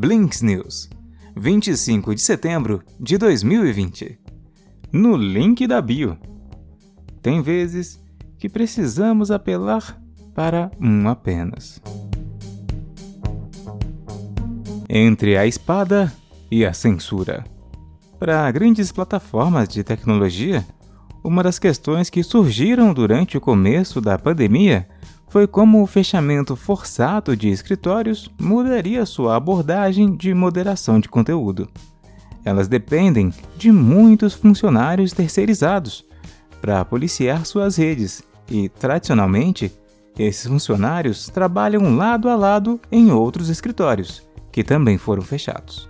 Blinks News, 25 de setembro de 2020. No link da bio. Tem vezes que precisamos apelar para um apenas. Entre a espada e a censura. Para grandes plataformas de tecnologia, uma das questões que surgiram durante o começo da pandemia foi como o fechamento forçado de escritórios mudaria sua abordagem de moderação de conteúdo. Elas dependem de muitos funcionários terceirizados para policiar suas redes e, tradicionalmente, esses funcionários trabalham lado a lado em outros escritórios, que também foram fechados.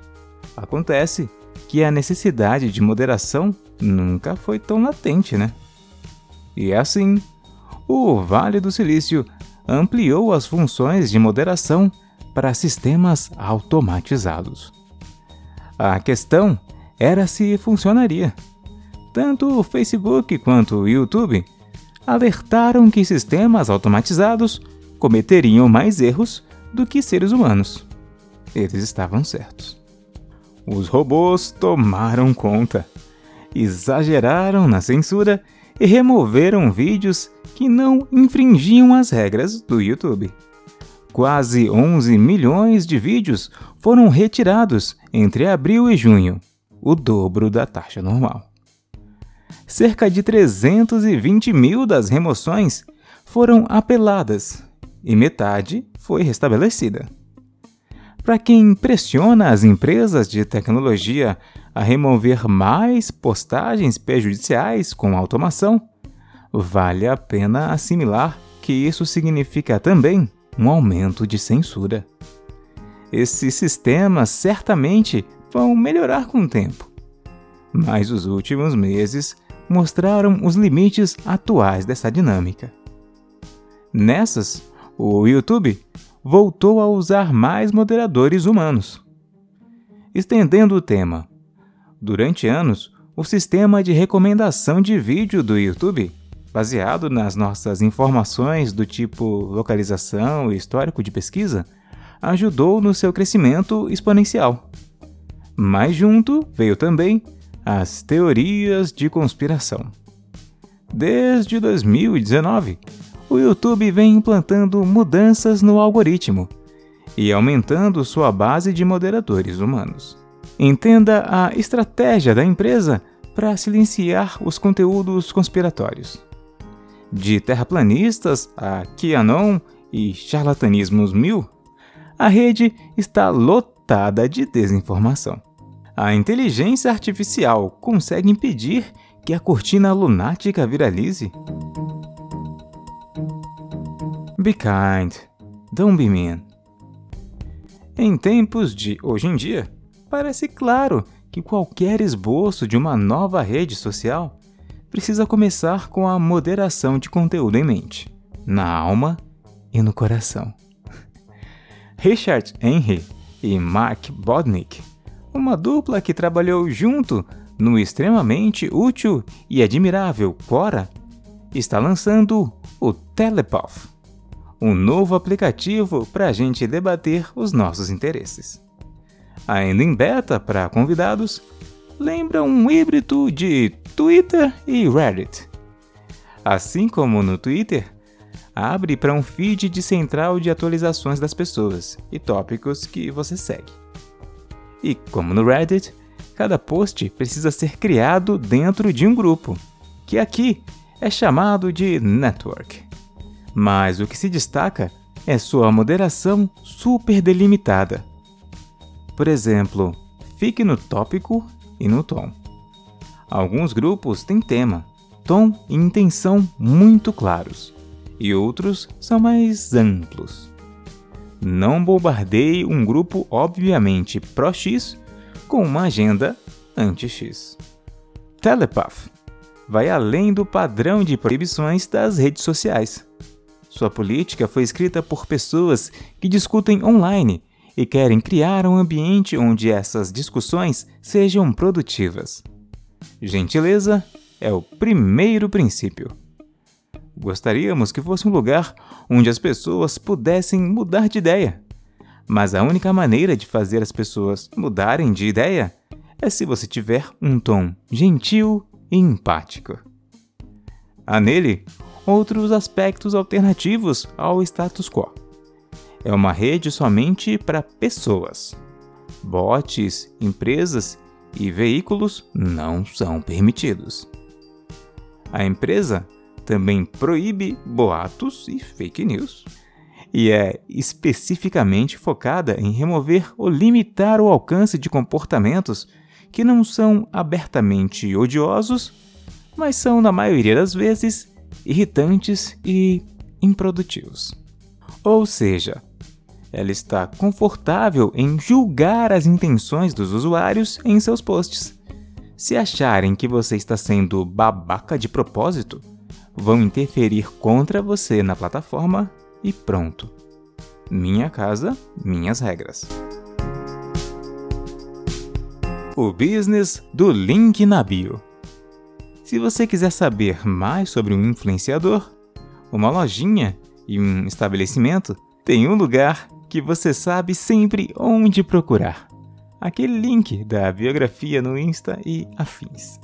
Acontece que a necessidade de moderação nunca foi tão latente, né? E assim, o Vale do Silício ampliou as funções de moderação para sistemas automatizados. A questão era se funcionaria. Tanto o Facebook quanto o YouTube alertaram que sistemas automatizados cometeriam mais erros do que seres humanos. Eles estavam certos. Os robôs tomaram conta, exageraram na censura e removeram vídeos que não infringiam as regras do YouTube. Quase 11 milhões de vídeos foram retirados entre abril e junho, o dobro da taxa normal. Cerca de 320 mil das remoções foram apeladas e metade foi restabelecida. Para quem pressiona as empresas de tecnologia a remover mais postagens prejudiciais com automação, vale a pena assimilar que isso significa também um aumento de censura. Esses sistemas certamente vão melhorar com o tempo, mas os últimos meses mostraram os limites atuais dessa dinâmica. Nessas, o YouTube voltou a usar mais moderadores humanos. Estendendo o tema, durante anos, o sistema de recomendação de vídeo do YouTube, baseado nas nossas informações do tipo localização e histórico de pesquisa, ajudou no seu crescimento exponencial. Mas junto veio também as teorias de conspiração. Desde 2019, o YouTube vem implantando mudanças no algoritmo e aumentando sua base de moderadores humanos. Entenda a estratégia da empresa para silenciar os conteúdos conspiratórios. De terraplanistas a QAnon e charlatanismos mil, a rede está lotada de desinformação. A inteligência artificial consegue impedir que a cortina lunática viralize? Be kind, don't be mean. Em tempos de hoje em dia, parece claro que qualquer esboço de uma nova rede social precisa começar com a moderação de conteúdo em mente, na alma e no coração. Richard Henry e Mark Bodnick, uma dupla que trabalhou junto no extremamente útil e admirável Quora, está lançando o Telepath um novo aplicativo para a gente debater os nossos interesses. Ainda em beta para convidados, lembra um híbrido de Twitter e Reddit. Assim como no Twitter, abre para um feed de central de atualizações das pessoas e tópicos que você segue. E como no Reddit, cada post precisa ser criado dentro de um grupo, que aqui é chamado de network mas o que se destaca é sua moderação super delimitada. Por exemplo, fique no tópico e no tom. Alguns grupos têm tema, tom e intenção muito claros, e outros são mais amplos. Não bombardeie um grupo obviamente pró-X com uma agenda anti-X. Telepath vai além do padrão de proibições das redes sociais sua política foi escrita por pessoas que discutem online e querem criar um ambiente onde essas discussões sejam produtivas. Gentileza é o primeiro princípio. Gostaríamos que fosse um lugar onde as pessoas pudessem mudar de ideia, Mas a única maneira de fazer as pessoas mudarem de ideia é se você tiver um tom gentil e empático. Há nele outros aspectos alternativos ao status quo. É uma rede somente para pessoas. Bots, empresas e veículos não são permitidos. A empresa também proíbe boatos e fake news e é especificamente focada em remover ou limitar o alcance de comportamentos que não são abertamente odiosos, mas são, na maioria das vezes, irritantes e improdutivos. Ou seja, ela está confortável em julgar as intenções dos usuários em seus posts. Se acharem que você está sendo babaca de propósito, vão interferir contra você na plataforma e pronto. Minha casa, minhas regras. O business do link na bio. Se você quiser saber mais sobre um influenciador, uma lojinha e um estabelecimento, tem um lugar que você sabe sempre onde procurar. Aquele link da biografia no Insta e afins.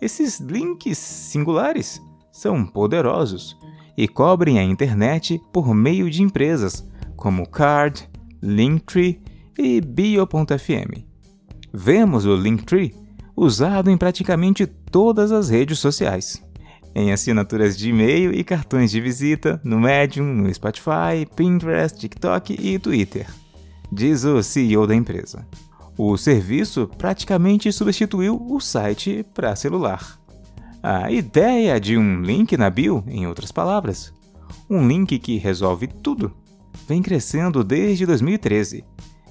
Esses links singulares são poderosos e cobrem a internet por meio de empresas como Card, Linktree e Bio.fm. Vemos o Linktree usado em praticamente todas as redes sociais. Em assinaturas de e-mail e cartões de visita, no Medium, no Spotify, Pinterest, TikTok e Twitter, diz o CEO da empresa. O serviço praticamente substituiu o site para celular. A ideia de um link na bio, em outras palavras, um link que resolve tudo, vem crescendo desde 2013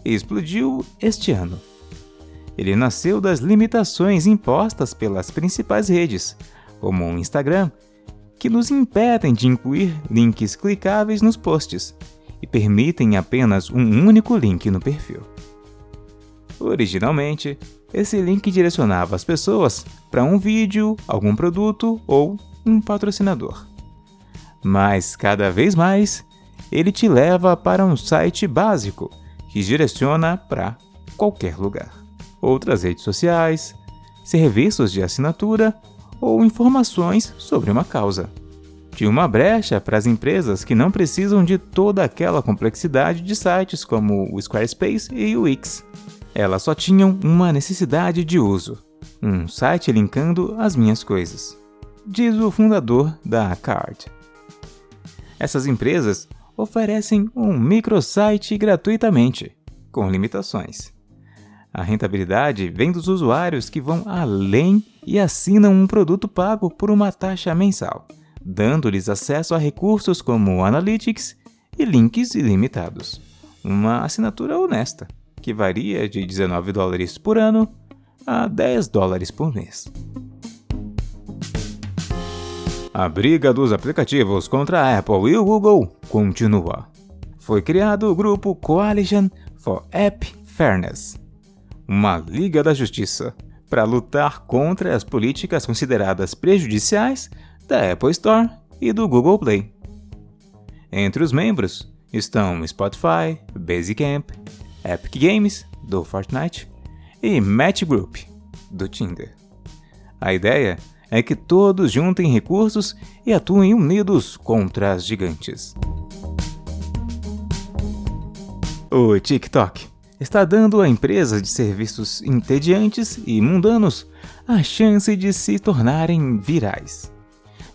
e explodiu este ano. Ele nasceu das limitações impostas pelas principais redes, como o Instagram, que nos impedem de incluir links clicáveis nos posts e permitem apenas um único link no perfil. Originalmente, esse link direcionava as pessoas para um vídeo, algum produto ou um patrocinador. Mas cada vez mais, ele te leva para um site básico que direciona para qualquer lugar. Outras redes sociais, serviços de assinatura ou informações sobre uma causa. De uma brecha para as empresas que não precisam de toda aquela complexidade de sites como o Squarespace e o Wix. Elas só tinham uma necessidade de uso: um site linkando as minhas coisas, diz o fundador da Card. Essas empresas oferecem um microsite gratuitamente, com limitações. A rentabilidade vem dos usuários que vão além e assinam um produto pago por uma taxa mensal, dando-lhes acesso a recursos como Analytics e links ilimitados. Uma assinatura honesta que varia de 19 dólares por ano a 10 dólares por mês. A briga dos aplicativos contra a Apple e o Google continua. Foi criado o grupo Coalition for App Fairness, uma Liga da Justiça, para lutar contra as políticas consideradas prejudiciais da Apple Store e do Google Play. Entre os membros estão Spotify, Basecamp, Epic Games, do Fortnite, e Match Group, do Tinder. A ideia é que todos juntem recursos e atuem unidos contra as gigantes. O TikTok está dando a empresas de serviços entediantes e mundanos a chance de se tornarem virais.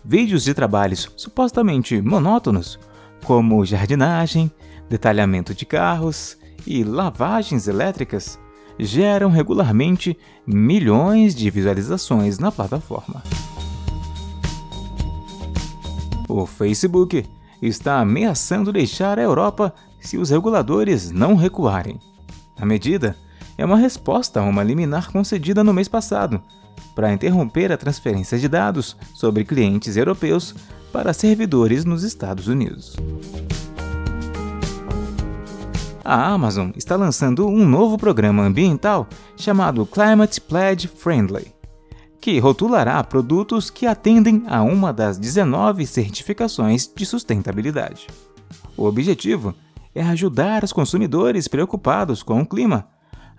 Vídeos de trabalhos supostamente monótonos, como jardinagem, detalhamento de carros e lavagens elétricas geram regularmente milhões de visualizações na plataforma. O Facebook está ameaçando deixar a Europa se os reguladores não recuarem. A medida é uma resposta a uma liminar concedida no mês passado para interromper a transferência de dados sobre clientes europeus para servidores nos Estados Unidos a Amazon está lançando um novo programa ambiental chamado Climate Pledge Friendly, que rotulará produtos que atendem a uma das 19 certificações de sustentabilidade. O objetivo é ajudar os consumidores preocupados com o clima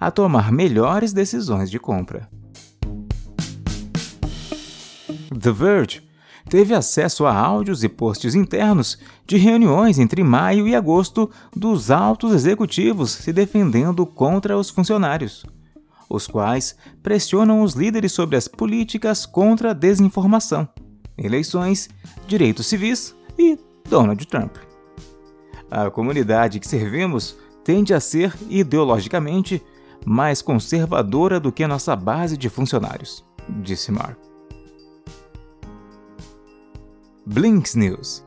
a tomar melhores decisões de compra. The Verge teve acesso a áudios e posts internos de reuniões entre maio e agosto dos altos executivos se defendendo contra os funcionários, os quais pressionam os líderes sobre as políticas contra a desinformação, eleições, direitos civis e Donald Trump. A comunidade que servimos tende a ser ideologicamente mais conservadora do que a nossa base de funcionários, disse Mark. Blinks News